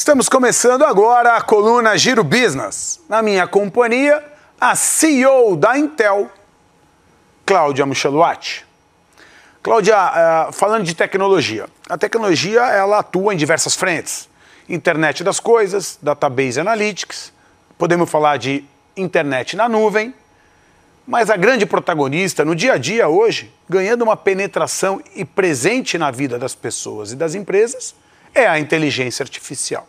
Estamos começando agora a coluna Giro Business. Na minha companhia, a CEO da Intel, Cláudia Micheluati. Cláudia, uh, falando de tecnologia. A tecnologia ela atua em diversas frentes. Internet das coisas, database analytics, podemos falar de internet na nuvem, mas a grande protagonista no dia a dia hoje, ganhando uma penetração e presente na vida das pessoas e das empresas, é a inteligência artificial.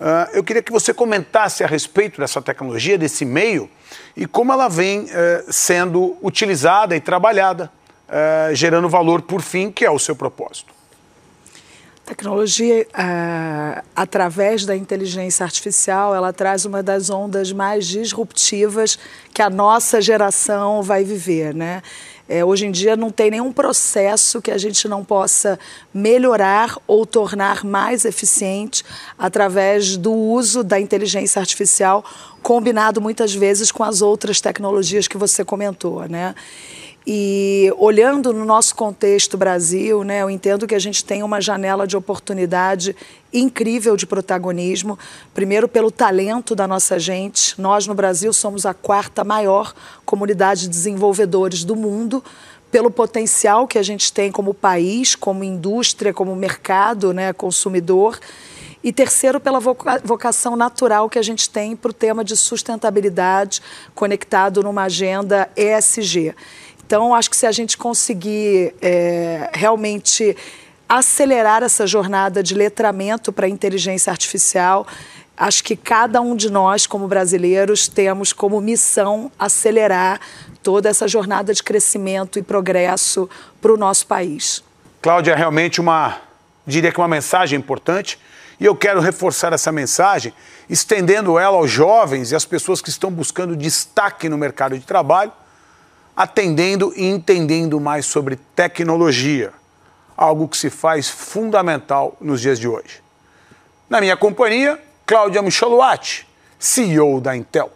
Uh, eu queria que você comentasse a respeito dessa tecnologia, desse meio, e como ela vem uh, sendo utilizada e trabalhada, uh, gerando valor por fim, que é o seu propósito. Tecnologia, através da inteligência artificial, ela traz uma das ondas mais disruptivas que a nossa geração vai viver, né? É, hoje em dia não tem nenhum processo que a gente não possa melhorar ou tornar mais eficiente através do uso da inteligência artificial, combinado muitas vezes com as outras tecnologias que você comentou, né? E olhando no nosso contexto Brasil, né, eu entendo que a gente tem uma janela de oportunidade incrível de protagonismo. Primeiro, pelo talento da nossa gente. Nós, no Brasil, somos a quarta maior comunidade de desenvolvedores do mundo. Pelo potencial que a gente tem como país, como indústria, como mercado, né, consumidor. E terceiro, pela vocação natural que a gente tem para o tema de sustentabilidade conectado numa agenda ESG. Então, acho que se a gente conseguir é, realmente acelerar essa jornada de letramento para a inteligência artificial, acho que cada um de nós, como brasileiros, temos como missão acelerar toda essa jornada de crescimento e progresso para o nosso país. Cláudia, realmente uma, diria que uma mensagem importante, e eu quero reforçar essa mensagem, estendendo ela aos jovens e às pessoas que estão buscando destaque no mercado de trabalho, atendendo e entendendo mais sobre tecnologia, algo que se faz fundamental nos dias de hoje. Na minha companhia, Cláudia Micheluati, CEO da Intel.